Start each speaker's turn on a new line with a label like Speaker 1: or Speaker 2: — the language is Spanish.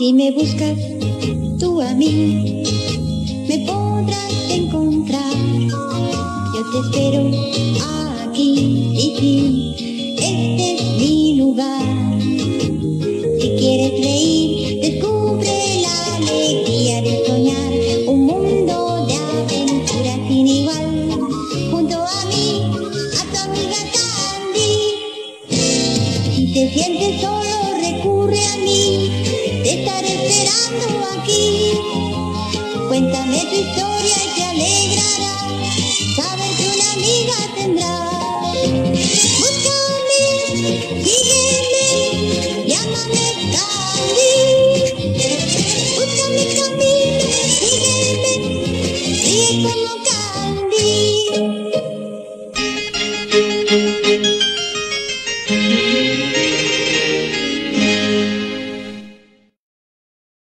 Speaker 1: Si me buscas tú a mí, me podrás encontrar. Yo te espero aquí y sí, este es mi lugar. Si quieres reír, descubre la alegría de soñar un mundo de aventuras sin igual. Junto a mí, a tu amiga Candy. Si te sientes solo, recurre a mí. Cuéntame tu historia y te alegrará saber que una amiga tendrás. Búscame, sígueme,